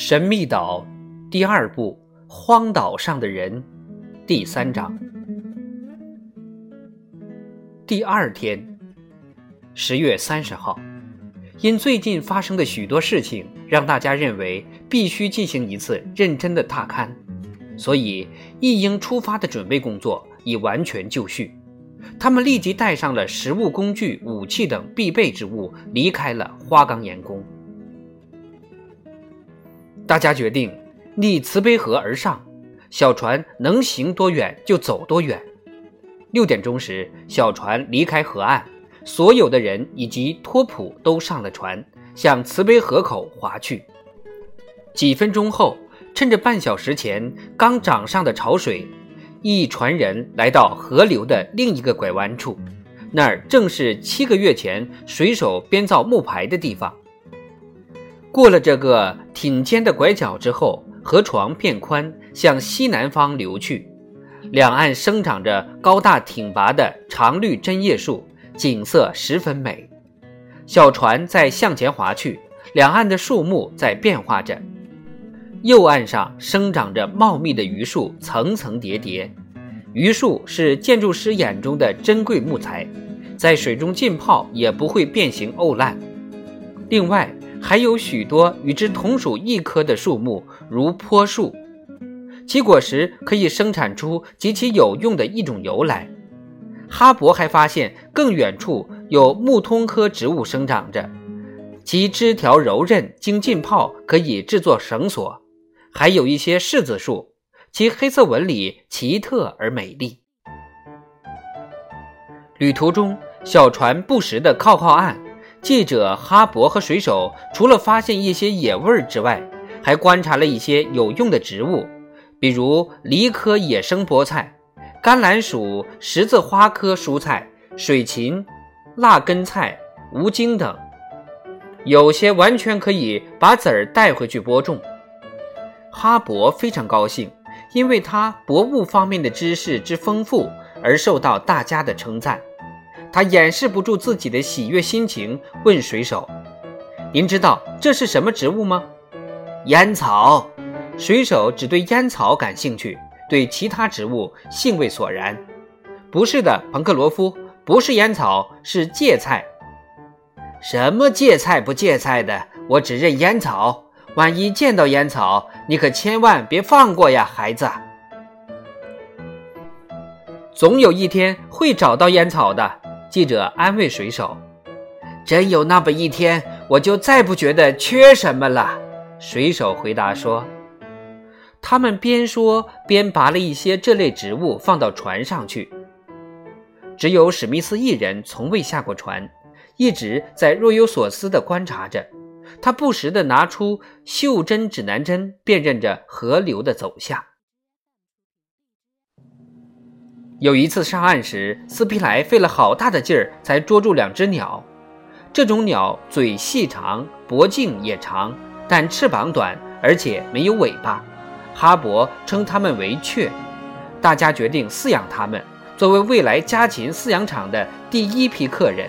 神秘岛第二部《荒岛上的人》第三章。第二天，十月三十号，因最近发生的许多事情，让大家认为必须进行一次认真的踏勘，所以一应出发的准备工作已完全就绪。他们立即带上了食物、工具、武器等必备之物，离开了花岗岩宫。大家决定逆慈悲河而上，小船能行多远就走多远。六点钟时，小船离开河岸，所有的人以及托普都上了船，向慈悲河口划去。几分钟后，趁着半小时前刚涨上的潮水，一船人来到河流的另一个拐弯处，那儿正是七个月前水手编造木牌的地方。过了这个挺尖的拐角之后，河床变宽，向西南方流去。两岸生长着高大挺拔的常绿针叶树，景色十分美。小船在向前划去，两岸的树木在变化着。右岸上生长着茂密的榆树，层层叠叠。榆树是建筑师眼中的珍贵木材，在水中浸泡也不会变形沤烂。另外，还有许多与之同属一科的树木，如坡树，其果实可以生产出极其有用的一种油来。哈勃还发现更远处有木通科植物生长着，其枝条柔韧，经浸泡可以制作绳索。还有一些柿子树，其黑色纹理奇特而美丽。旅途中，小船不时地靠靠岸。记者哈勃和水手除了发现一些野味儿之外，还观察了一些有用的植物，比如梨科野生菠菜、甘蓝属十字花科蔬菜、水芹、辣根菜、无茎等。有些完全可以把籽儿带回去播种。哈勃非常高兴，因为他博物方面的知识之丰富而受到大家的称赞。他掩饰不住自己的喜悦心情，问水手：“您知道这是什么植物吗？”“烟草。”水手只对烟草感兴趣，对其他植物兴味索然。“不是的，彭克罗夫，不是烟草，是芥菜。”“什么芥菜不芥菜的？我只认烟草。万一见到烟草，你可千万别放过呀，孩子。总有一天会找到烟草的。”记者安慰水手：“真有那么一天，我就再不觉得缺什么了。”水手回答说：“他们边说边拔了一些这类植物放到船上去。只有史密斯一人从未下过船，一直在若有所思地观察着。他不时地拿出袖珍指南针，辨认着河流的走向。”有一次上岸时，斯皮莱费了好大的劲儿才捉住两只鸟。这种鸟嘴细长，脖颈也长，但翅膀短，而且没有尾巴。哈勃称它们为雀。大家决定饲养它们，作为未来家禽饲养场的第一批客人。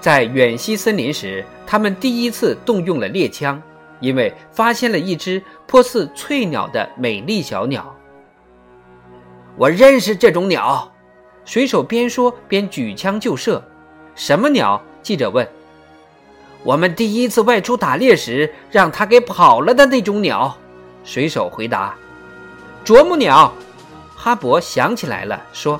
在远西森林时，他们第一次动用了猎枪，因为发现了一只颇似翠鸟的美丽小鸟。我认识这种鸟，水手边说边举枪就射。什么鸟？记者问。我们第一次外出打猎时让它给跑了的那种鸟，水手回答。啄木鸟，哈勃想起来了，说：“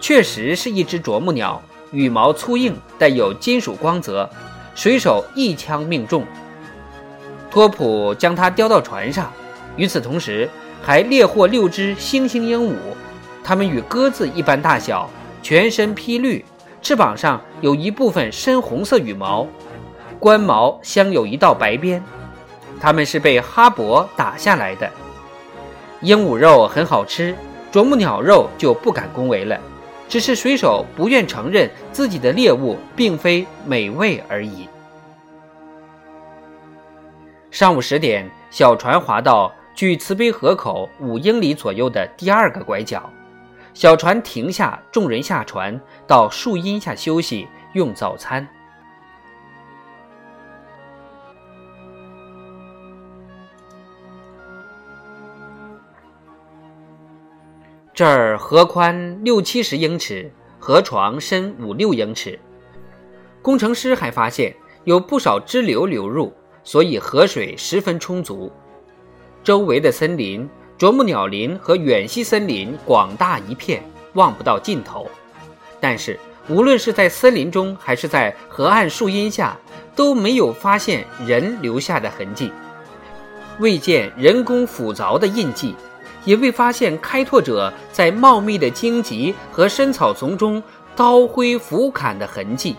确实是一只啄木鸟，羽毛粗硬，带有金属光泽。”水手一枪命中。托普将它叼到船上。与此同时。还猎获六只猩猩鹦鹉，它们与鸽子一般大小，全身披绿，翅膀上有一部分深红色羽毛，冠毛镶有一道白边。它们是被哈勃打下来的。鹦鹉肉很好吃，啄木鸟肉就不敢恭维了，只是水手不愿承认自己的猎物并非美味而已。上午十点，小船划到。距慈悲河口五英里左右的第二个拐角小船停下众人下船到树荫下休息用早餐。这儿河宽六七十英尺河床深五六英尺。工程师还发现有不少支流流入所以河水十分充足周围的森林、啄木鸟林和远西森林广大一片，望不到尽头。但是，无论是在森林中，还是在河岸树荫下，都没有发现人留下的痕迹，未见人工斧凿的印记。也未发现开拓者在茂密的荆棘和深草丛中刀挥斧砍的痕迹。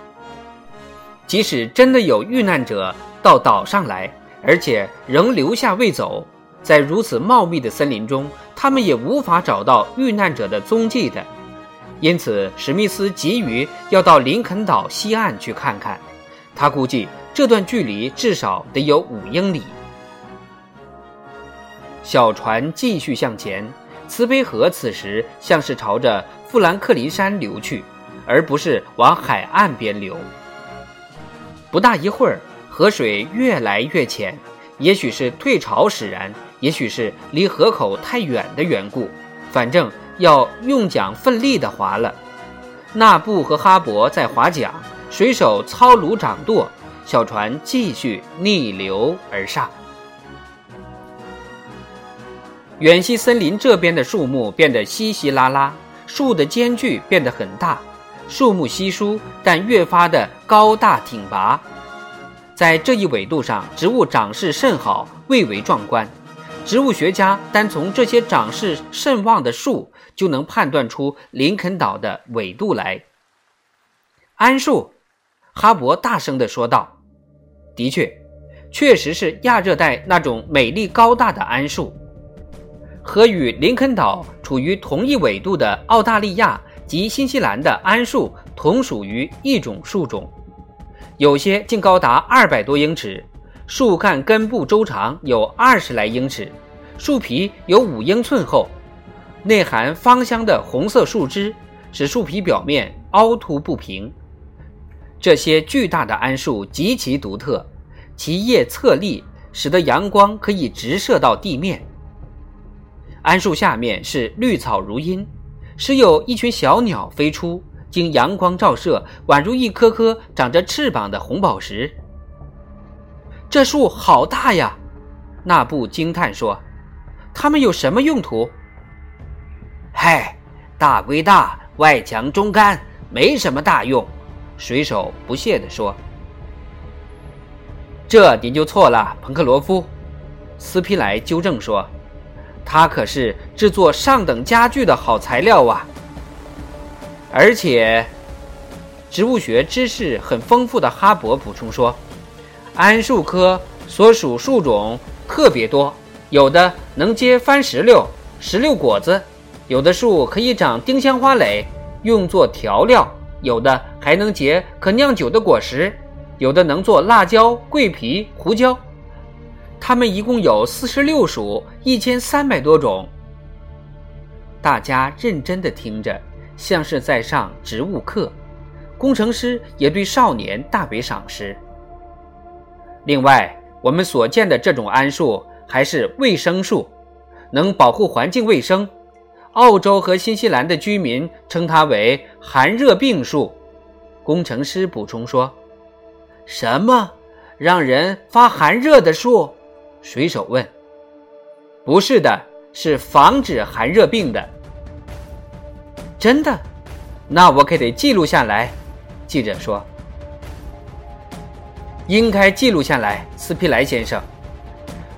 即使真的有遇难者到岛上来，而且仍留下未走，在如此茂密的森林中，他们也无法找到遇难者的踪迹的。因此，史密斯急于要到林肯岛西岸去看看。他估计这段距离至少得有五英里。小船继续向前，慈悲河此时像是朝着富兰克林山流去，而不是往海岸边流。不大一会儿，河水越来越浅，也许是退潮使然，也许是离河口太远的缘故，反正要用桨奋力地划了。纳布和哈勃在划桨，水手操橹掌舵，小船继续逆流而上。远西森林这边的树木变得稀稀拉拉，树的间距变得很大，树木稀疏，但越发的高大挺拔。在这一纬度上，植物长势甚好，蔚为壮观。植物学家单从这些长势甚旺的树，就能判断出林肯岛的纬度来。桉树，哈勃大声地说道：“的确，确实是亚热带那种美丽高大的桉树。”和与林肯岛处于同一纬度的澳大利亚及新西兰的桉树同属于一种树种，有些竟高达二百多英尺，树干根部周长有二十来英尺，树皮有五英寸厚，内含芳香的红色树枝，使树皮表面凹凸不平。这些巨大的桉树极其独特，其叶侧立，使得阳光可以直射到地面。桉树下面是绿草如茵，时有一群小鸟飞出，经阳光照射，宛如一颗颗长着翅膀的红宝石。这树好大呀！纳布惊叹说：“它们有什么用途？”“嗨，大归大，外强中干，没什么大用。”水手不屑地说。“这您就错了，彭克罗夫。”斯皮莱纠正说。它可是制作上等家具的好材料啊！而且，植物学知识很丰富的哈勃补充说，桉树科所属树种特别多，有的能结番石榴、石榴果子，有的树可以长丁香花蕾，用作调料，有的还能结可酿酒的果实，有的能做辣椒、桂皮、胡椒。它们一共有四十六属，一千三百多种。大家认真地听着，像是在上植物课。工程师也对少年大为赏识。另外，我们所见的这种桉树还是卫生树，能保护环境卫生。澳洲和新西兰的居民称它为寒热病树。工程师补充说：“什么？让人发寒热的树？”水手问：“不是的，是防止寒热病的。真的？那我可得记录下来。”记者说：“应该记录下来。”斯皮莱先生，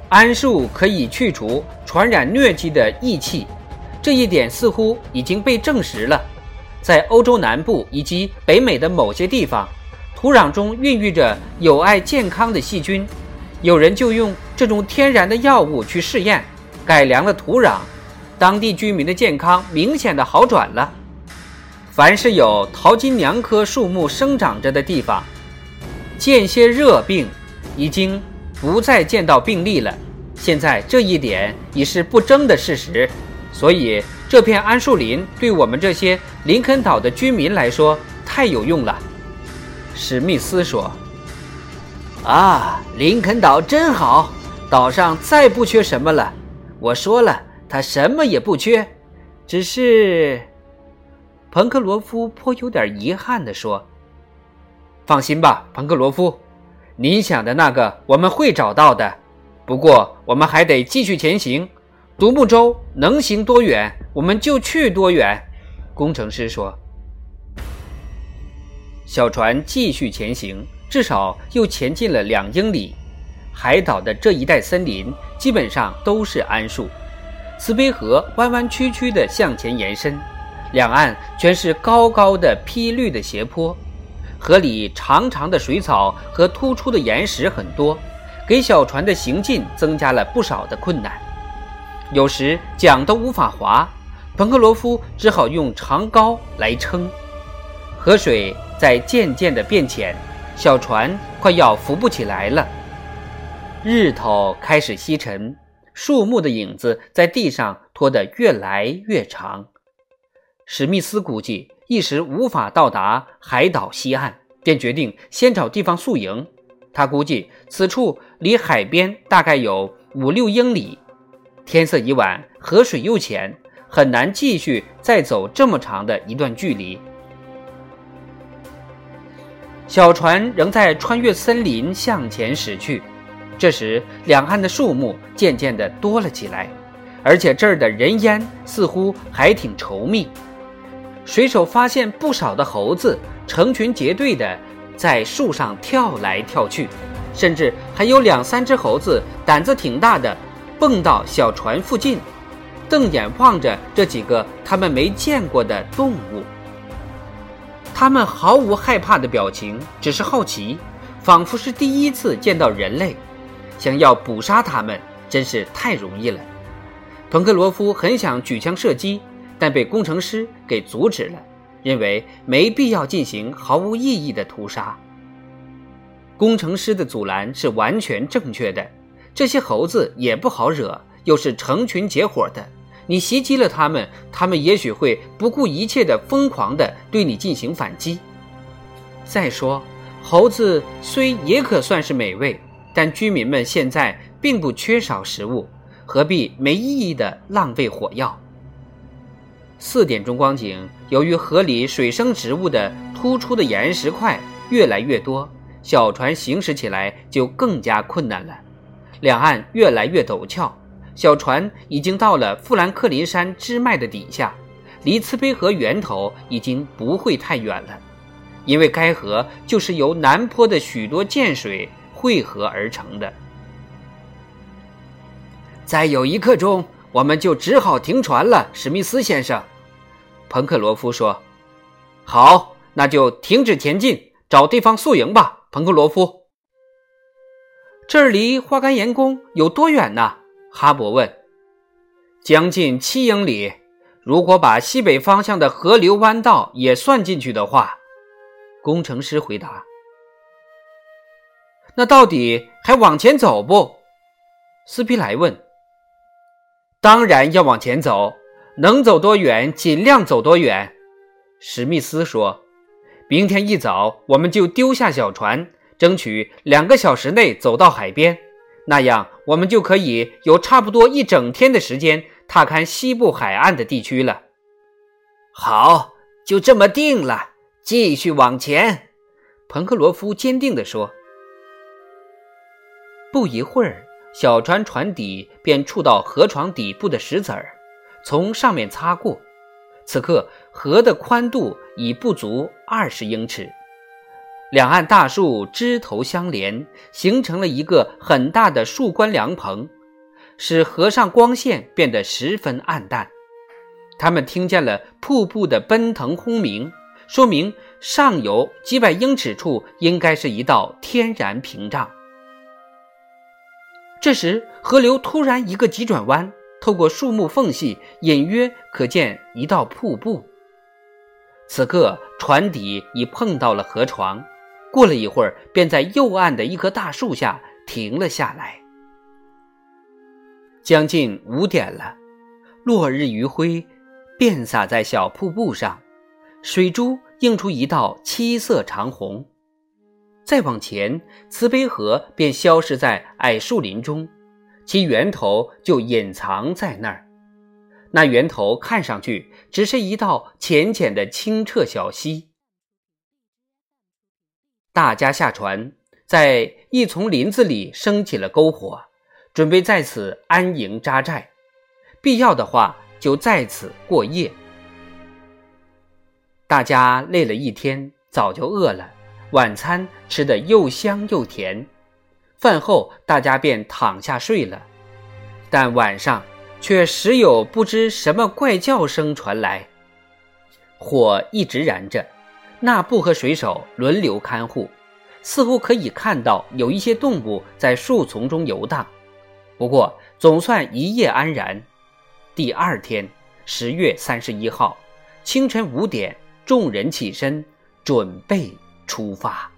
桉树可以去除传染疟疾的疫气，这一点似乎已经被证实了。在欧洲南部以及北美的某些地方，土壤中孕育着有害健康的细菌。有人就用这种天然的药物去试验，改良了土壤，当地居民的健康明显的好转了。凡是有桃金娘科树木生长着的地方，间歇热病已经不再见到病例了。现在这一点已是不争的事实，所以这片桉树林对我们这些林肯岛的居民来说太有用了。史密斯说。啊，林肯岛真好，岛上再不缺什么了。我说了，它什么也不缺，只是，彭克罗夫颇有点遗憾地说：“放心吧，彭克罗夫，你想的那个我们会找到的。不过，我们还得继续前行。独木舟能行多远，我们就去多远。”工程师说。小船继续前行，至少又前进了两英里。海岛的这一带森林基本上都是桉树，慈悲河弯弯曲曲地向前延伸，两岸全是高高的披绿的斜坡。河里长长的水草和突出的岩石很多，给小船的行进增加了不少的困难。有时桨都无法划，彭克罗夫只好用长篙来撑。河水。在渐渐的变浅，小船快要浮不起来了。日头开始西沉，树木的影子在地上拖得越来越长。史密斯估计一时无法到达海岛西岸，便决定先找地方宿营。他估计此处离海边大概有五六英里。天色已晚，河水又浅，很难继续再走这么长的一段距离。小船仍在穿越森林向前驶去，这时两岸的树木渐渐地多了起来，而且这儿的人烟似乎还挺稠密。水手发现不少的猴子成群结队的在树上跳来跳去，甚至还有两三只猴子胆子挺大的，蹦到小船附近，瞪眼望着这几个他们没见过的动物。他们毫无害怕的表情，只是好奇，仿佛是第一次见到人类。想要捕杀他们，真是太容易了。彭克罗夫很想举枪射击，但被工程师给阻止了，认为没必要进行毫无意义的屠杀。工程师的阻拦是完全正确的。这些猴子也不好惹，又是成群结伙的。你袭击了他们，他们也许会不顾一切的疯狂的对你进行反击。再说，猴子虽也可算是美味，但居民们现在并不缺少食物，何必没意义的浪费火药？四点钟光景，由于河里水生植物的突出的岩石块越来越多，小船行驶起来就更加困难了，两岸越来越陡峭。小船已经到了富兰克林山支脉的底下，离慈悲河源头已经不会太远了，因为该河就是由南坡的许多涧水汇合而成的。再有一刻钟，我们就只好停船了，史密斯先生。”彭克罗夫说。“好，那就停止前进，找地方宿营吧。”彭克罗夫，这儿离花岗岩宫有多远呢？哈勃问：“将近七英里，如果把西北方向的河流弯道也算进去的话。”工程师回答。“那到底还往前走不？”斯皮莱问。“当然要往前走，能走多远尽量走多远。”史密斯说。“明天一早我们就丢下小船，争取两个小时内走到海边。”那样，我们就可以有差不多一整天的时间踏勘西部海岸的地区了。好，就这么定了。继续往前，彭克罗夫坚定地说。不一会儿，小船船底便触到河床底部的石子儿，从上面擦过。此刻，河的宽度已不足二十英尺。两岸大树枝头相连，形成了一个很大的树冠凉棚，使河上光线变得十分暗淡。他们听见了瀑布的奔腾轰鸣，说明上游几百英尺处应该是一道天然屏障。这时，河流突然一个急转弯，透过树木缝隙，隐约可见一道瀑布。此刻，船底已碰到了河床。过了一会儿，便在右岸的一棵大树下停了下来。将近五点了，落日余晖遍洒在小瀑布上，水珠映出一道七色长虹。再往前，慈悲河便消失在矮树林中，其源头就隐藏在那儿。那源头看上去只是一道浅浅的清澈小溪。大家下船，在一丛林子里升起了篝火，准备在此安营扎寨，必要的话就在此过夜。大家累了一天，早就饿了，晚餐吃得又香又甜。饭后，大家便躺下睡了，但晚上。却时有不知什么怪叫声传来，火一直燃着，那布和水手轮流看护，似乎可以看到有一些动物在树丛中游荡。不过总算一夜安然。第二天，十月三十一号清晨五点，众人起身，准备出发。